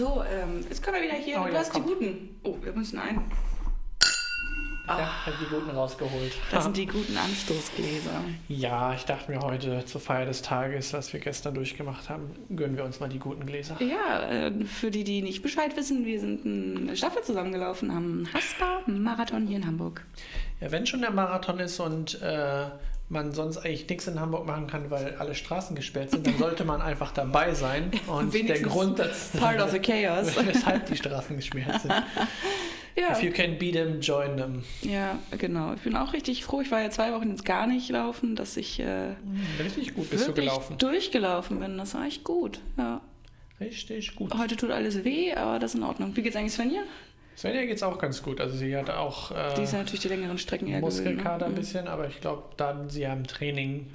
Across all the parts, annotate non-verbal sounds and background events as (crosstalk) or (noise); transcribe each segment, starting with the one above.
So, ähm, jetzt können wir wieder hier. Oh, du ja, hast komm. die guten. Oh, wir müssen ein. Ja, hab die guten rausgeholt. Das sind die guten Anstoßgläser. ja, ich dachte mir heute zur Feier des Tages, was wir gestern durchgemacht haben, gönnen wir uns mal die guten Gläser. Ja, äh, für die, die nicht Bescheid wissen, wir sind eine Staffel zusammengelaufen am Haspa-Marathon hier in Hamburg. Ja, wenn schon der Marathon ist und äh, man sonst eigentlich nichts in Hamburg machen kann, weil alle Straßen gesperrt sind, dann sollte man einfach dabei sein. (laughs) Und der Grund, dass, Part of the chaos. (laughs) weshalb die Straßen gesperrt sind. Ja, If you can beat them, join them. ja, genau. Ich bin auch richtig froh. Ich war ja zwei Wochen jetzt gar nicht laufen, dass ich äh, Richtig gut bist du gelaufen. durchgelaufen bin. Das war echt gut. Ja. Richtig gut. Heute tut alles weh, aber das ist in Ordnung. Wie geht's eigentlich Svenja? Svenja geht's auch ganz gut. Also sie hatte auch Die ist äh, natürlich die längeren Strecken eher gewöhnt, Muskelkater ein ne? bisschen, aber ich glaube, da sie ja im Training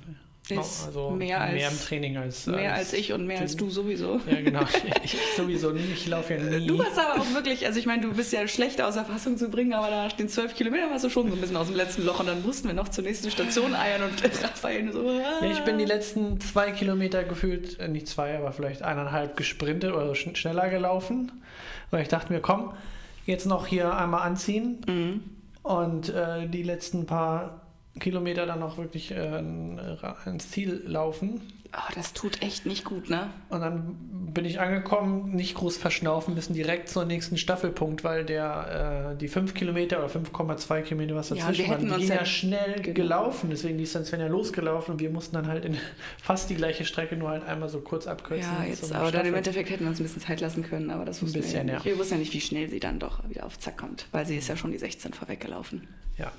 Ist also mehr als- mehr im Training als Mehr als ich und mehr als du sowieso. Ja, genau. (laughs) Ich sowieso nie. Ich laufe ja nie. Du warst aber auch wirklich, also ich meine, du bist ja schlecht außer Fassung zu bringen, aber nach den zwölf Kilometern warst du schon so ein bisschen aus dem letzten Loch und dann mussten wir noch zur nächsten Station eiern und (laughs) Raphael so. Ja, ich bin die letzten zwei Kilometer gefühlt, äh, nicht zwei, aber vielleicht eineinhalb gesprintet oder schn schneller gelaufen. Weil ich dachte mir, komm, jetzt noch hier einmal anziehen Mhm. und äh, die letzten paar Kilometer dann noch wirklich äh, ins Ziel laufen. Oh, das tut echt nicht gut, ne? Und dann bin ich angekommen, nicht groß verschnaufen müssen, direkt zur nächsten Staffelpunkt, weil der äh, die 5 Kilometer oder 5,2 Kilometer, was Ja, dazwischen hätten waren, die ja- ja schnell genau. gelaufen. Deswegen ist dann Svenja losgelaufen und wir mussten dann halt in (laughs) fast die gleiche Strecke nur halt einmal so kurz abkürzen. Ja, jetzt, zum aber dann im Endeffekt hätten wir uns ein bisschen Zeit lassen können, aber das Ein wussten wir ja bisschen, nicht. ja. Wir wussten ja nicht, wie schnell sie dann doch wieder auf Zack kommt, weil sie ist ja schon die 16 vorweggelaufen. Ja.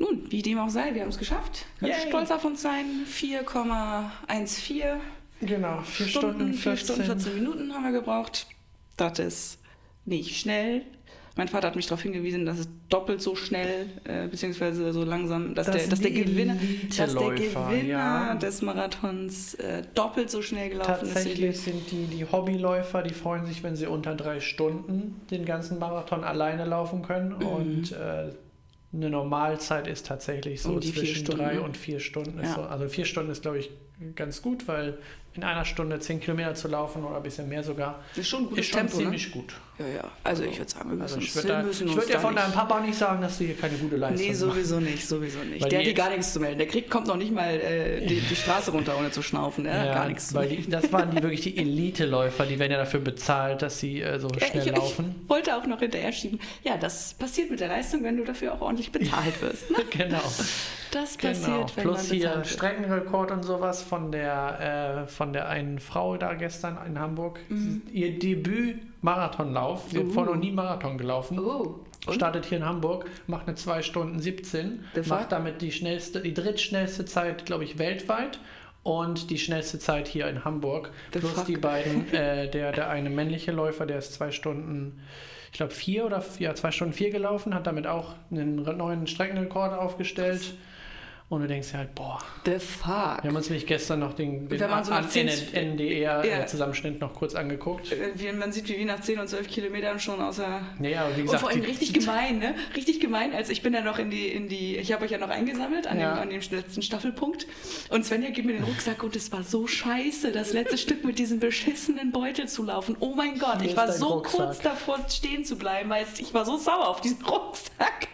Nun, wie dem auch sei, wir haben es geschafft. Können Yay. stolz auf uns sein. 4,14 Genau, 4 Stunden, 4 14. Stunden 14 Minuten haben wir gebraucht. Das ist nicht schnell. Mein Vater hat mich darauf hingewiesen, dass es doppelt so schnell, äh, beziehungsweise so langsam, dass, Das der, dass der Gewinner, dass der Gewinner ja. des Marathons äh, doppelt so schnell gelaufen ist. wie Tatsächlich sind die, die Hobbyläufer, die freuen sich, wenn sie unter drei Stunden den ganzen Marathon alleine laufen können. Mhm. Und äh, eine Normalzeit ist tatsächlich so Um zwischen drei und vier Stunden. Ja. so, also vier Stunden ist, glaube ich, ganz gut, weil in einer Stunde zehn Kilometer zu laufen oder ein bisschen mehr sogar, Das ist schon ein gutes ist schon Tempo, ne? ziemlich gut. Ja, ja. Also ich würde sagen, wir müssen, Also ich würde würd ja da von deinem Papa nicht sagen, dass du hier keine gute Leistung Nee, machst. sowieso nicht, sowieso nicht. Weil der hat die gar nichts zu melden. Der kriegt, kommt noch nicht mal äh, die, die Straße runter, ohne zu schnaufen. Der hat gar nichts zu melden. die, das waren die wirklich die Elite-Läufer, die werden ja dafür bezahlt, dass sie äh, so Ja, schnell ich, laufen. ich wollte auch noch hinterher schieben. Ja, das passiert mit der Leistung, wenn du dafür auch ordentlich bezahlt (laughs) wirst. Ne? Genau. Das Genau. passiert, wenn Plus man hier wird. Streckenrekord und sowas von der, äh, von der einen Frau da gestern in Hamburg. Ihr Debüt-Marathonlauf. Sie hat Mhm. Uh. vorher noch nie Marathon gelaufen. Und? Startet hier in Hamburg, macht eine 2 Stunden 17, The fuck? macht damit die schnellste, die drittschnellste Zeit, glaube ich, weltweit und die schnellste Zeit hier in Hamburg. The Plus fuck? die beiden, äh, der, der eine männliche Läufer, der ist zwei Stunden, ich glaube vier oder ja, zwei Stunden vier gelaufen, hat damit auch einen neuen Streckenrekord aufgestellt. Und du denkst halt, boah, The fuck. wir haben uns nämlich gestern noch den, den Wenn man so nach an- zehn- NDR Ja. äh, Zusammenschnitt noch kurz angeguckt. Äh, wie- Man sieht, wie wir nach 10 und 12 Kilometern schon außer. Aber wie Und gesagt, vor allem richtig (laughs) gemein, ne? Richtig gemein, als ich bin ja noch in die, in die, ich habe euch ja noch eingesammelt an, Ja. dem, an dem letzten Staffelpunkt. Und Svenja gibt mir den Rucksack und es war so scheiße, das letzte (laughs) Stück mit diesem beschissenen Beutel zu laufen. Oh mein Gott, ich war so Rucksack. kurz davor stehen zu bleiben, weil ich war so sauer auf diesen Rucksack.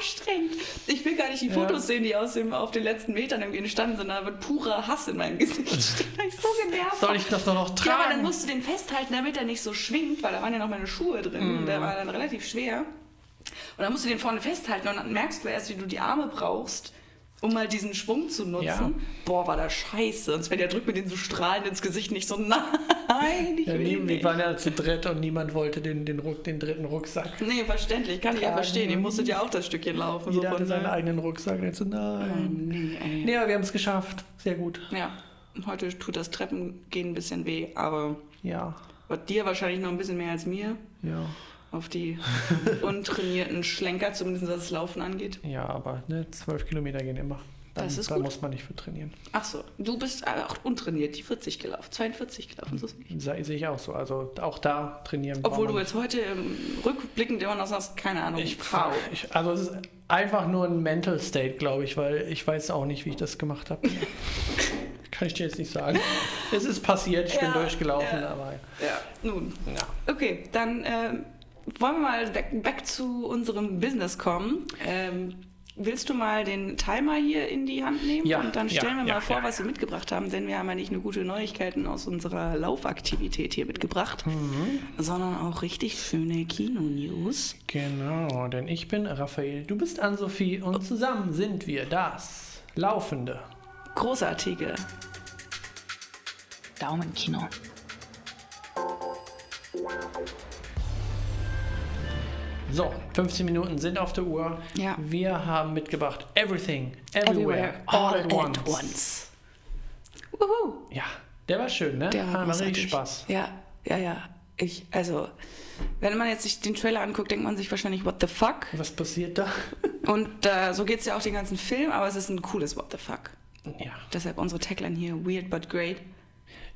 Anstrengend. Ich will gar nicht die Ja. Fotos sehen, die aus dem, auf den letzten Metern irgendwie entstanden sind. Da wird purer Hass in meinem Gesicht stehen. (laughs) Da ich so genervt. soll ich das doch noch Ja, aber dann tragen? musst du den festhalten, damit er nicht so schwingt, weil da waren ja noch meine Schuhe drin und Mhm. der war dann relativ schwer. Und dann musst du den vorne festhalten und dann merkst du erst, wie du die Arme brauchst, um mal diesen Schwung zu nutzen. Ja. Boah, war das scheiße. Und Svenja drückt mir den so strahlend ins Gesicht nicht so, (laughs) nein, ich ja, will ihn wir nicht. waren ja zu dritt und niemand wollte den, den, Ruck, den dritten Rucksack. Nee, verständlich, kann ich ja Tragen. verstehen. Ihr musstet ja auch das Stückchen laufen. Jeder so hatte seinen der- eigenen Rucksack. Und so, Oh, nein. nee, ey. Nee, aber wir haben es geschafft. Sehr gut. Ja, heute tut das Treppengehen ein bisschen weh, aber Ja, dir wahrscheinlich noch ein bisschen mehr als mir. ja. Auf die (laughs) untrainierten Schlenker, zumindest was das Laufen angeht. Ja, aber ne, zwölf Kilometer gehen immer. Dann, Das ist da gut. muss man nicht für trainieren. Ach so, du bist auch untrainiert, die 40 gelaufen, 42 gelaufen. So ist nicht. Sei- Sehe ich auch so. Also auch da trainieren. Obwohl du jetzt heute ähm, rückblickend immer noch sagst, keine Ahnung, Ich, Frau. ich, also es ist einfach nur ein Mental State, glaube ich, weil ich weiß auch nicht, wie ich das gemacht habe. (laughs) Kann ich dir jetzt nicht sagen. es ist passiert, ich Ja, bin durchgelaufen, ja. aber Ja, nun. ja. Okay, dann ähm, wollen wir mal back, back zu unserem Business kommen. Ähm, willst du mal den Timer hier in die Hand nehmen? Ja, Und dann ja, stellen wir ja, mal vor, ja, was wir mitgebracht haben, denn wir haben ja nicht nur gute Neuigkeiten aus unserer Laufaktivität hier mitgebracht, Mhm. sondern auch richtig schöne Kino-News. Genau, denn ich bin Raphael, du bist Ann-Sophie und zusammen sind wir das Laufende. Großartige Daumenkino. So, 15 Minuten sind auf der Uhr. Ja. Wir haben mitgebracht Everything, Everywhere, all, at once. once. Wuhu. Ja, der war schön, ne? Der war richtig Spaß. Ja, ja, ja. Ich, also, wenn man jetzt sich den Trailer anguckt, denkt man sich wahrscheinlich, what the fuck? Was passiert da? (laughs) Und äh, so geht es ja auch den ganzen Film, aber es ist ein cooles What the fuck. Ja. Deshalb unsere Tagline hier, weird but great.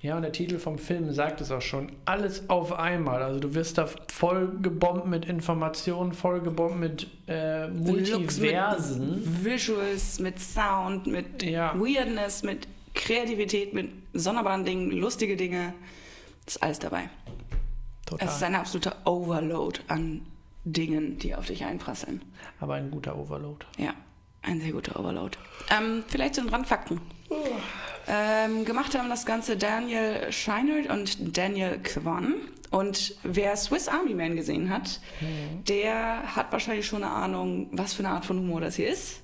Ja, und der Titel vom Film sagt es auch schon. Alles auf einmal. Also du wirst da voll gebombt mit Informationen, voll gebombt mit äh, Multiversen. Mit Visuals, mit Sound, mit Ja. Weirdness, mit Kreativität, mit sonderbaren Dingen, lustige Dinge. Ist alles dabei. Total. Es ist ein absoluter Overload an Dingen, die auf dich einprasseln. Aber ein guter Overload. Ja, ein sehr guter Overload. Ähm, vielleicht zu den Randfakten. Ähm, gemacht haben das Ganze Daniel Scheinert und Daniel Kwan. Und wer Swiss Army Man gesehen hat, der hat wahrscheinlich schon eine Ahnung, was für eine Art von Humor das hier ist.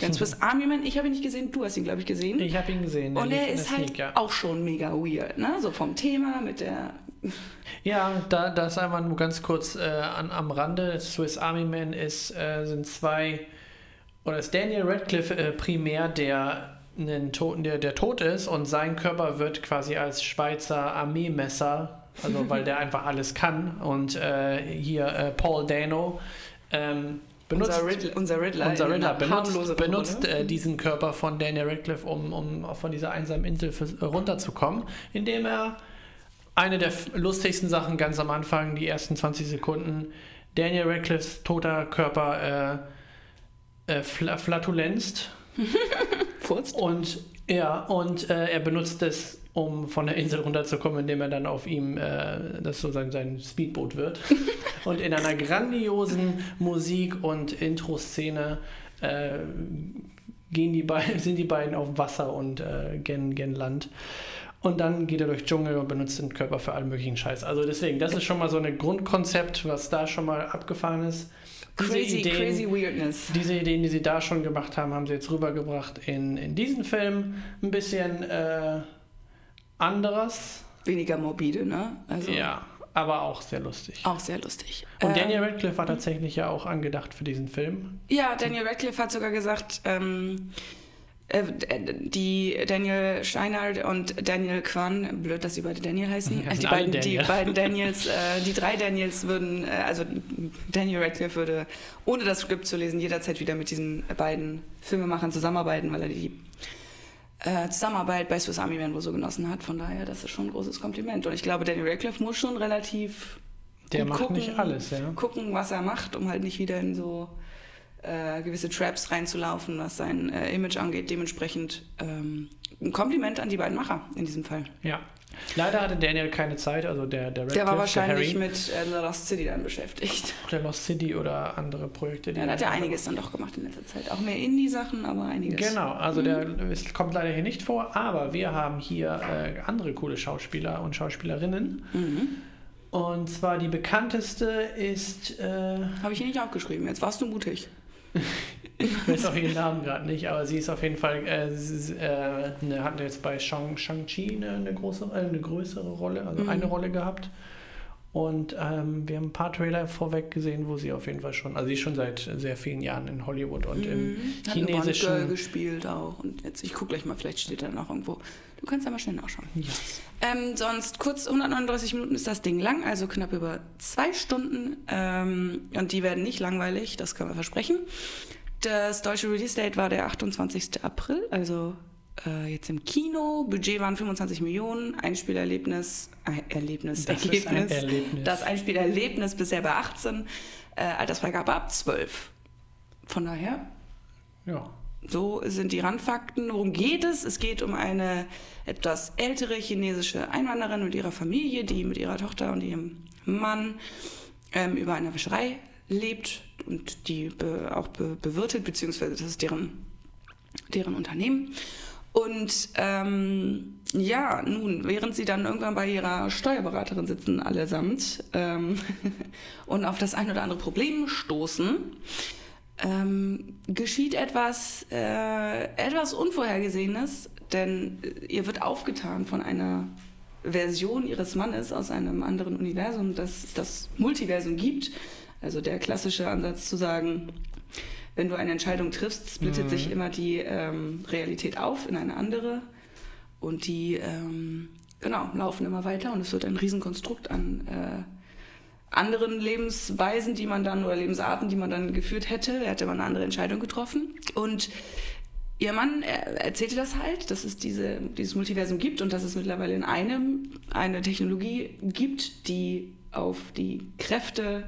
Denn (laughs) Swiss Army Man, ich habe ihn nicht gesehen, du hast ihn, glaube ich, gesehen. Ich habe ihn gesehen. und er ist halt Sneak, ja. auch schon mega weird, ne? So vom Thema mit der. (laughs) Ja, da, das einmal nur ganz kurz äh, an, am Rande. Swiss Army Man ist, äh, sind zwei, oder ist Daniel Radcliffe äh, primär, der, einen Toten, der, der tot ist und sein Körper wird quasi als Schweizer Armeemesser, also (laughs) weil der einfach alles kann. Und äh, hier äh, Paul Dano ähm, benutzt. unser Riddler, unser Riddler, Unser Riddler benutzt, benutzt Rolle. äh, diesen Körper von Daniel Radcliffe, um, um von dieser einsamen Insel für, äh, runterzukommen, indem er eine der lustigsten Sachen ganz am Anfang, die ersten 20 Sekunden, Daniel Radcliffes toter Körper äh, fla flatulenzt (laughs) und ja, und äh, er benutzt es, um von der Insel runterzukommen, indem er dann auf ihm, äh, das sozusagen sein Speedboot wird. (laughs) und in einer grandiosen Musik- und Intro-Szene äh, gehen die beiden, (laughs) sind die beiden auf Wasser und äh, gen, gen Land. Und dann geht er durch Dschungel und benutzt den Körper für allen möglichen Scheiß. Also deswegen, das ist schon mal so ein Grundkonzept, was da schon mal abgefahren ist. Diese Crazy, Ideen- crazy Weirdness. diese Ideen, die sie da schon gemacht haben, haben sie jetzt rübergebracht in, in diesen Film. Ein bisschen äh, anderes, Weniger morbide, ne? Also ja, aber auch sehr lustig. auch sehr lustig. Und Äh, Daniel Radcliffe war tatsächlich ja auch angedacht für diesen Film. Ja, Daniel Radcliffe hat sogar gesagt, ähm, äh, die Daniel Steinhardt und Daniel Kwan, blöd, dass sie beide Daniel heißen, Ja, (laughs) äh, die, beiden, die Daniel. beiden (laughs) Daniels, äh, die drei Daniels würden, äh, also Daniel Radcliffe würde, ohne das Skript zu lesen, jederzeit wieder mit diesen beiden Filmemachern zusammenarbeiten, weil er die äh, Zusammenarbeit bei Swiss Army Man wohl so genossen hat. Von daher, das ist schon ein großes Kompliment. Und ich glaube, Daniel Radcliffe muss schon relativ Der macht gucken, nicht alles, ja. gucken, was er macht, um halt nicht wieder in so äh, gewisse Traps reinzulaufen, was sein äh, Image angeht. Dementsprechend ähm, ein Kompliment an die beiden Macher in diesem Fall. Ja. Leider hatte Daniel keine Zeit, also der, der Radcliffe, Der war wahrscheinlich der mit äh, The Lost City dann beschäftigt. der Lost City oder andere Projekte. die Ja, der hat er- einiges dann doch gemacht in letzter Zeit. Auch mehr Indie-Sachen, aber einiges. Genau, also der es kommt leider hier nicht vor, aber wir haben hier äh, andere coole Schauspieler und Schauspielerinnen. Mhm. Und zwar die bekannteste ist, äh, Habe ich hier nicht aufgeschrieben. Jetzt warst du mutig. Ich weiß auch ihren Namen gerade nicht, aber sie ist auf jeden Fall, äh, sie, ist, äh, ne, hat jetzt bei Shang- Shang-Chi eine, eine, große, äh, eine größere Rolle, also Mhm. eine Rolle gehabt. Und ähm, wir haben ein paar Trailer vorweg gesehen, wo sie auf jeden Fall schon, also sie ist schon seit sehr vielen Jahren in Hollywood und im Mhm. Hat eine chinesischen. Bond-Girl gespielt auch. Und jetzt, ich gucke gleich mal, vielleicht steht da noch irgendwo. Du kannst ja mal schnell nachschauen. Ja. Ähm, sonst kurz 139 Minuten ist das Ding lang, also knapp über zwei Stunden. Ähm, und die werden nicht langweilig, das können wir versprechen. Das deutsche Release Date war der 28. April, also äh, jetzt im Kino. Budget waren 25 Millionen. Einspielerlebnis, äh, Erlebnis, Das ist ein Ergebnis. Erlebnis. Das Einspielerlebnis bisher bei 18. Äh, Altersfreigabe ab 12. Von daher, ja. So sind die Randfakten. Worum geht es? Es geht um eine etwas ältere chinesische Einwanderin mit ihrer Familie, die mit ihrer Tochter und ihrem Mann ähm, über einer Wäscherei lebt und die be auch be bewirtet, beziehungsweise das ist deren, deren Unternehmen. Und ähm, ja, nun, während sie dann irgendwann bei ihrer Steuerberaterin sitzen, allesamt, ähm, (laughs) und auf das ein oder andere Problem stoßen, ähm, geschieht etwas, äh, etwas Unvorhergesehenes, denn ihr wird aufgetan von einer Version ihres Mannes aus einem anderen Universum, dass es das Multiversum gibt. Also der klassische Ansatz zu sagen, wenn du eine Entscheidung triffst, splittet mhm. sich immer die ähm, Realität auf in eine andere. Und die ähm, genau laufen immer weiter. Und es wird ein Riesenkonstrukt an äh, anderen Lebensweisen, die man dann oder Lebensarten, die man dann geführt hätte, hätte man eine andere Entscheidung getroffen. Und ihr Mann erzählte das halt, dass es diese, dieses Multiversum gibt und dass es mittlerweile in einem eine Technologie gibt, die auf die Kräfte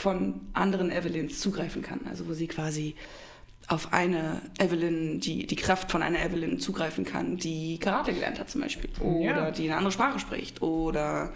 von anderen Evelyns zugreifen kann. Also wo sie quasi auf eine Evelyn, die die Kraft von einer Evelyn zugreifen kann, die Karate gelernt hat zum Beispiel. Oder ja. die eine andere Sprache spricht. Oder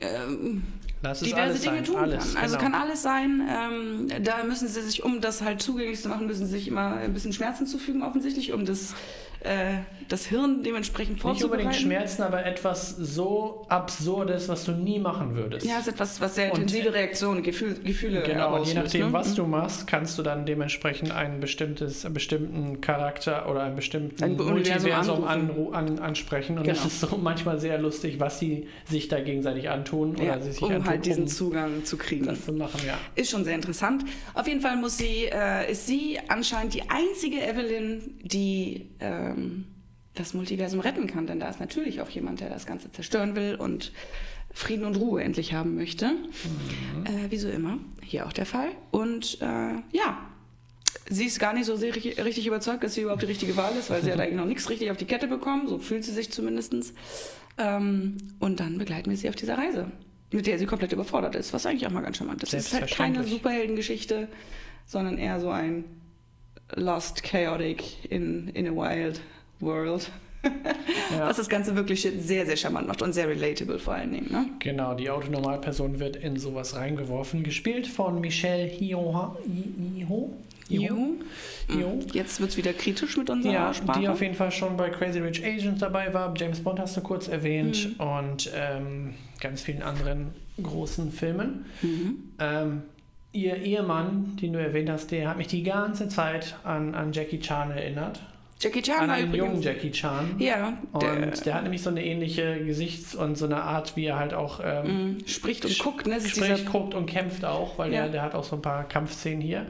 ähm, diverse Dinge sein. tun alles, kann. Also genau. kann alles sein. Ähm, da müssen sie sich, um das halt zugänglich zu machen, müssen sie sich immer ein bisschen Schmerzen zufügen, offensichtlich, um das äh, das Hirn dementsprechend vorzubereiten. Nicht unbedingt Schmerzen, aber etwas so Absurdes, was du nie machen würdest. Ja, es ist etwas, was sehr intensive Reaktionen, Gefühl, Gefühle Genau, und je nachdem, ne? was du mhm. machst, kannst du dann dementsprechend einen bestimmtes, bestimmten Charakter oder einen bestimmten ein Multiversum an, an, ansprechen. Und genau. das ist so manchmal sehr lustig, was sie sich da gegenseitig antun. Ja, oder sich um antun, halt diesen um Zugang zu kriegen. Das zu machen, ja. Ist schon sehr interessant. Auf jeden Fall muss sie, äh, ist sie anscheinend die einzige Evelyn, die ähm, das Multiversum retten kann. Denn da ist natürlich auch jemand, der das Ganze zerstören will und Frieden und Ruhe endlich haben möchte. Mhm. Äh, wie so immer. Hier auch der Fall. Und äh, ja, sie ist gar nicht so sehr richtig, richtig, überzeugt, dass sie überhaupt die richtige Wahl ist, weil sie hat eigentlich noch nichts richtig auf die Kette bekommen. So fühlt sie sich zumindest. Ähm, und dann begleiten wir sie auf dieser Reise, mit der sie komplett überfordert ist, was eigentlich auch mal ganz charmant ist. Es ist halt keine Superheldengeschichte, sondern eher so ein Lost Chaotic in, in a Wild World. ja. Was das Ganze wirklich sehr, sehr charmant macht und sehr relatable vor allen Dingen. Ne? Genau, die Autonormalperson wird in sowas reingeworfen, gespielt von Michelle Hio. Hio? Jo. Jo. Jetzt wird es wieder kritisch mit unserer ja, Sprache. Die auf jeden Fall schon bei Crazy Rich Asians dabei war. James Bond hast du kurz erwähnt mhm. und ähm, ganz vielen anderen großen Filmen. Mhm. Ähm, ihr Ehemann, den du erwähnt hast, der hat mich die ganze Zeit an, an Jackie Chan erinnert. Jackie Chan an einen jungen Jackie Chan. Ja. Und der, hat nämlich so eine ähnliche Gesichts- und so eine Art, wie er halt auch ähm, mm, spricht und guckt. Ne? Spricht, guckt und kämpft auch, weil ja. der, der hat auch so ein paar Kampfszenen hier.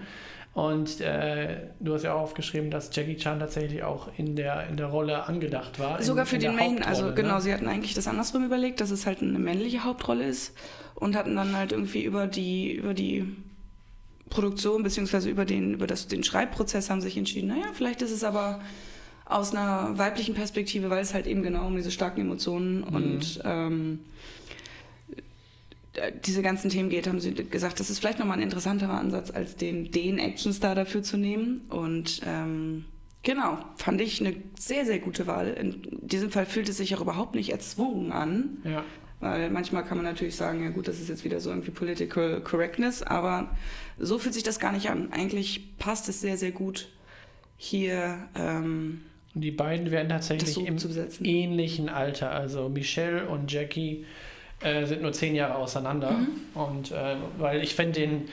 Und äh, du hast ja auch aufgeschrieben, dass Jackie Chan tatsächlich auch in der, in der Rolle angedacht war. Sogar in, für in den Main, also genau, ne? sie hatten eigentlich das andersrum überlegt, dass es halt eine männliche Hauptrolle ist und hatten dann halt irgendwie über die, über die Produktion beziehungsweise über den, über das, den Schreibprozess haben sich entschieden, naja, vielleicht ist es aber aus einer weiblichen Perspektive, weil es halt eben genau um diese starken Emotionen mhm. und ähm, diese ganzen Themen geht, haben sie gesagt, das ist vielleicht nochmal ein interessanterer Ansatz, als den, den Actionstar dafür zu nehmen. Und ähm, genau, fand ich eine sehr, sehr gute Wahl. In diesem Fall fühlt es sich auch überhaupt nicht erzwungen an. Ja. Weil manchmal kann man natürlich sagen, ja gut, das ist jetzt wieder so irgendwie Political Correctness, aber so fühlt sich das gar nicht an. Eigentlich passt es sehr, sehr gut hier. Ähm, die beiden werden tatsächlich so im ähnlichen Alter. Also Michelle und Jackie äh, sind nur zehn Jahre auseinander. Mhm. Und äh, weil ich finde den,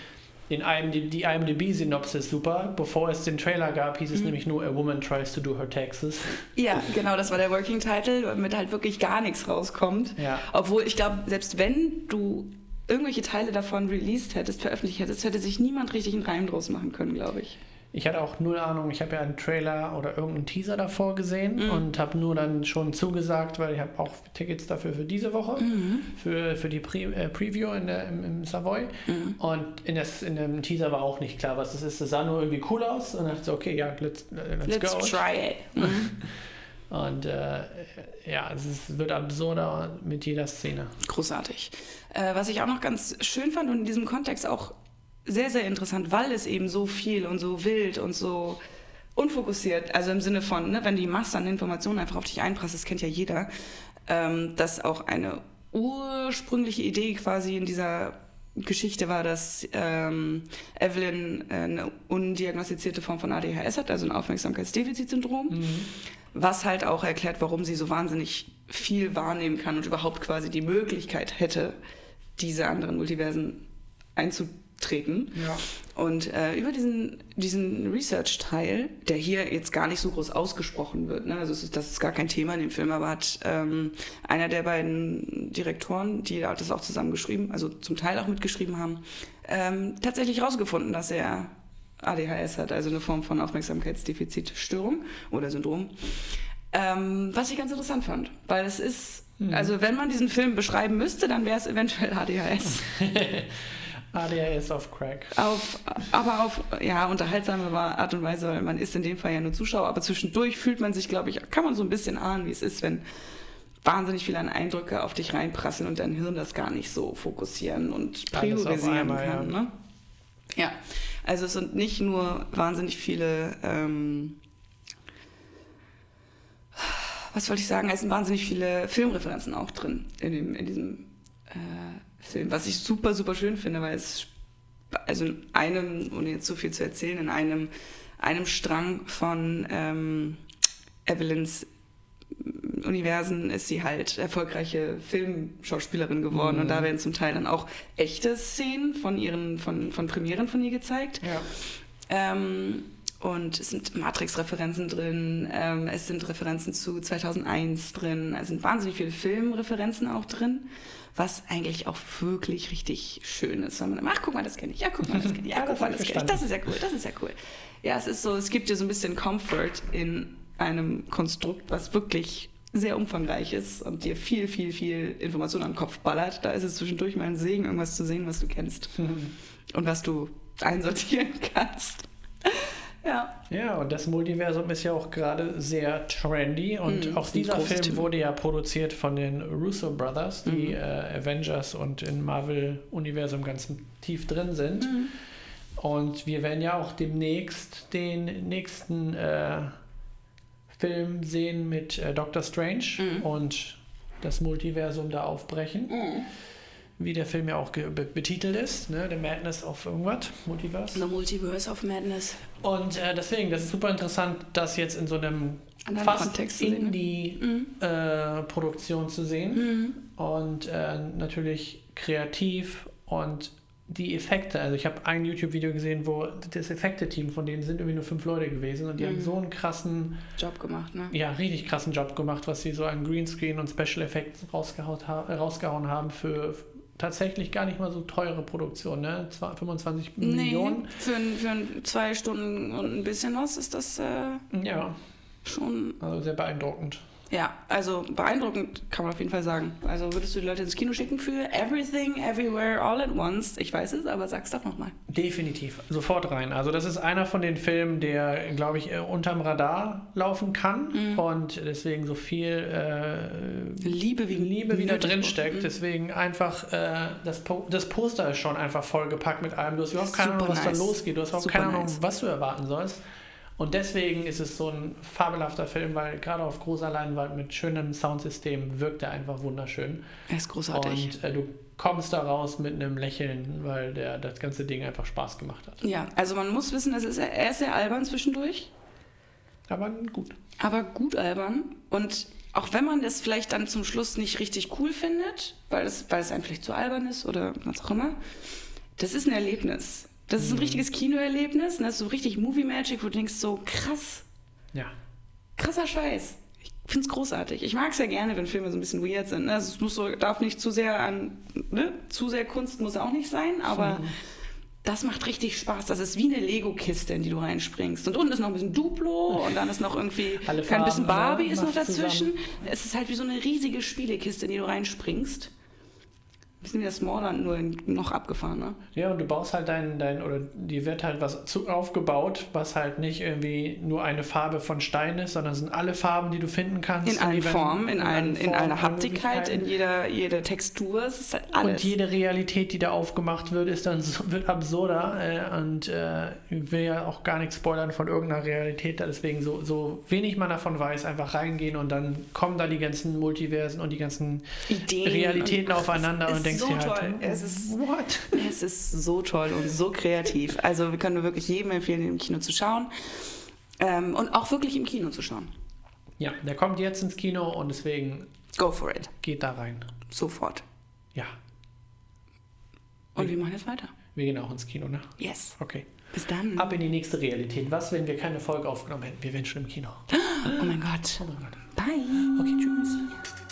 den IMDb, die IMDb-Synopsis super. Bevor es den Trailer gab, hieß es mhm. nämlich nur A Woman Tries to Do Her Taxes. Ja, genau, das war der Working Title, damit halt wirklich gar nichts rauskommt. Ja. Obwohl ich glaube, selbst wenn du irgendwelche Teile davon released hättest, veröffentlicht hättest, hätte sich niemand richtig einen Reim draus machen können, glaube ich. Ich hatte auch null Ahnung. Ich habe ja einen Trailer oder irgendeinen Teaser davor gesehen mhm. und habe nur dann schon zugesagt, weil ich habe auch Tickets dafür für diese Woche, mhm. für, für die Pre äh, Preview in der, im, im Savoy. Mhm. Und in, das, in dem Teaser war auch nicht klar, was das ist. Das sah nur irgendwie cool aus und dachte so, okay, ja, let's, let's, let's go. try it. (laughs) Mhm. Und äh, ja, es ist, wird absurder mit jeder Szene. Großartig. Äh, was ich auch noch ganz schön fand und in diesem Kontext auch sehr, sehr interessant, weil es eben so viel und so wild und so unfokussiert, also im Sinne von, ne, wenn die Masse an Informationen einfach auf dich einprasst, das kennt ja jeder, ähm, dass auch eine ursprüngliche Idee quasi in dieser Geschichte war, dass ähm, Evelyn äh, eine undiagnostizierte Form von ADHS hat, also ein Aufmerksamkeitsdefizitsyndrom, mhm. was halt auch erklärt, warum sie so wahnsinnig viel wahrnehmen kann und überhaupt quasi die Möglichkeit hätte, diese anderen Multiversen einzubauen treten. Ja. Und äh, über diesen, diesen Research-Teil, der hier jetzt gar nicht so groß ausgesprochen wird, ne? also ist, das ist gar kein Thema in dem Film, aber hat ähm, einer der beiden Direktoren, die das auch zusammengeschrieben, also zum Teil auch mitgeschrieben haben, ähm, tatsächlich herausgefunden, dass er ADHS hat, also eine Form von Aufmerksamkeitsdefizitstörung oder Syndrom. Ähm, was ich ganz interessant fand, weil es ist, mhm. also wenn man diesen Film beschreiben müsste, dann wäre es eventuell ADHS. (laughs) ADHS auf Crack. Auf, aber auf ja, unterhaltsame Art und Weise, weil man ist in dem Fall ja nur Zuschauer, aber zwischendurch fühlt man sich, glaube ich, kann man so ein bisschen ahnen, wie es ist, wenn wahnsinnig viele Eindrücke auf dich reinprasseln und dein Hirn das gar nicht so fokussieren und priorisieren einmal, kann. Ja. Ne? ja, also es sind nicht nur wahnsinnig viele, ähm, was wollte ich sagen, es sind wahnsinnig viele Filmreferenzen auch drin in, dem, in diesem äh, Film, was ich super, super schön finde, weil es, also in einem, ohne jetzt so viel zu erzählen, in einem, einem Strang von ähm, Evelyns Universen ist sie halt erfolgreiche Filmschauspielerin geworden mhm. und da werden zum Teil dann auch echte Szenen von ihren von, von Premieren von ihr gezeigt. Ja. Ähm, und es sind Matrix-Referenzen drin, ähm, es sind Referenzen zu 2001 drin, es sind wahnsinnig viele Filmreferenzen auch drin was eigentlich auch wirklich richtig schön ist. Wenn man, ach, guck mal, das kenne ich, ja, guck mal, das kenne ich, ja, (laughs) guck mal, das kenne ich, das ist ja cool, das ist ja cool. Ja, es ist so, es gibt dir so ein bisschen Comfort in einem Konstrukt, was wirklich sehr umfangreich ist und dir viel, viel, viel Information an den Kopf ballert. Da ist es zwischendurch mal ein Segen, irgendwas zu sehen, was du kennst (laughs) und was du einsortieren (laughs) kannst. Ja. Ja, und das Multiversum ist ja auch gerade sehr trendy und mm, auch dieser Film Thema. wurde ja produziert von den Russo Brothers, die mm. äh, Avengers und im Marvel-Universum ganz tief drin sind. Mm. Und wir werden ja auch demnächst den nächsten äh, Film sehen mit äh, Doctor Strange mhm. und das Multiversum da aufbrechen. Wie der Film ja auch betitelt ist, ne? The Madness of irgendwas, Multiverse. The Multiverse of Madness. Und äh, deswegen, das ist super interessant, das jetzt in so einem Anderen fast ne? Indie-Produktion mhm. äh, zu sehen. Mhm. Und äh, natürlich kreativ und die Effekte, also ich habe ein YouTube-Video gesehen, wo das Effekte-Team von denen sind irgendwie nur fünf Leute gewesen und die mhm. haben so einen krassen Job gemacht, ne? Ja, richtig krassen Job gemacht, was sie so an Greenscreen und Special Effects rausgehauen haben für tatsächlich gar nicht mal so teure Produktion, ne? 25 nee, Millionen. Für, für zwei Stunden und ein bisschen was ist das äh, ja. schon. Also sehr beeindruckend. Ja, also beeindruckend kann man auf jeden Fall sagen. Also würdest du die Leute ins Kino schicken für Everything, Everywhere, All at Once? Ich weiß es, aber sag's doch nochmal. Definitiv, sofort rein. Also das ist einer von den Filmen, der, glaube ich, äh, unterm Radar laufen kann mhm. und deswegen so viel äh, Liebe, wie, Liebe wieder drinsteckt. Mhm. Deswegen einfach, äh, das, po das Poster ist schon einfach vollgepackt mit allem. Du hast überhaupt keine Ahnung, was nice. da losgeht. Du hast überhaupt keine Ahnung, nice. was du erwarten sollst. Und deswegen ist es so ein fabelhafter Film, weil gerade auf großer Leinwand mit schönem Soundsystem wirkt er einfach wunderschön. Er ist großartig. Und äh, du kommst da raus mit einem Lächeln, weil der das ganze Ding einfach Spaß gemacht hat. Ja, also man muss wissen, das ist, er ist sehr albern zwischendurch. Aber gut. Aber gut albern. Und auch wenn man das vielleicht dann zum Schluss nicht richtig cool findet, weil es, weil es einem vielleicht zu albern ist oder was auch immer, das ist ein Erlebnis. Das ist ein richtiges Kinoerlebnis. Ne? Das ist so richtig Movie Magic, wo du denkst, so krass. Ja. Krasser Scheiß. Ich finde es großartig. Ich mag es ja gerne, wenn Filme so ein bisschen weird sind. Ne? Also es muss so, darf nicht zu sehr an, ne? zu sehr Kunst muss auch nicht sein, aber mhm. das macht richtig Spaß. Das ist wie eine Lego-Kiste, in die du reinspringst. Und unten ist noch ein bisschen Duplo und dann ist noch irgendwie (laughs) Alle kein bisschen Barbie ist noch dazwischen. Zusammen. Es ist halt wie so eine riesige Spielekiste, in die du reinspringst Bisschen wie das Smallland, nur noch abgefahren, ne? Ja, und du baust halt dein, dein oder die wird halt was zu, aufgebaut, was halt nicht irgendwie nur eine Farbe von Stein ist, sondern es sind alle Farben, die du finden kannst. In allen Formen, in, allen, in allen Haptigkeit, in jeder, jeder Textur, es ist halt alles. Und jede Realität, die da aufgemacht wird, ist dann (laughs) wird absurder. Äh, und äh, ich will ja auch gar nichts spoilern von irgendeiner Realität. Deswegen so, so wenig man davon weiß, einfach reingehen und dann kommen da die ganzen Multiversen und die ganzen Ideen Realitäten und- aufeinander und denkst so dir halt, toll. Es ist, what? es ist so toll und so kreativ. Also wir können wirklich jedem empfehlen, im Kino zu schauen. Ähm, und auch wirklich im Kino zu schauen. Ja, der kommt jetzt ins Kino und deswegen Go for it. geht da rein. Sofort. Ja, Und wir machen jetzt weiter. wir gehen auch ins Kino, ne? Yes. Okay. Bis dann. Ab in die nächste Realität. Was, wenn wir keine Folge aufgenommen hätten? Wir wären schon im Kino. Oh mein Gott. Oh mein Gott. Bye. Okay, tschüss.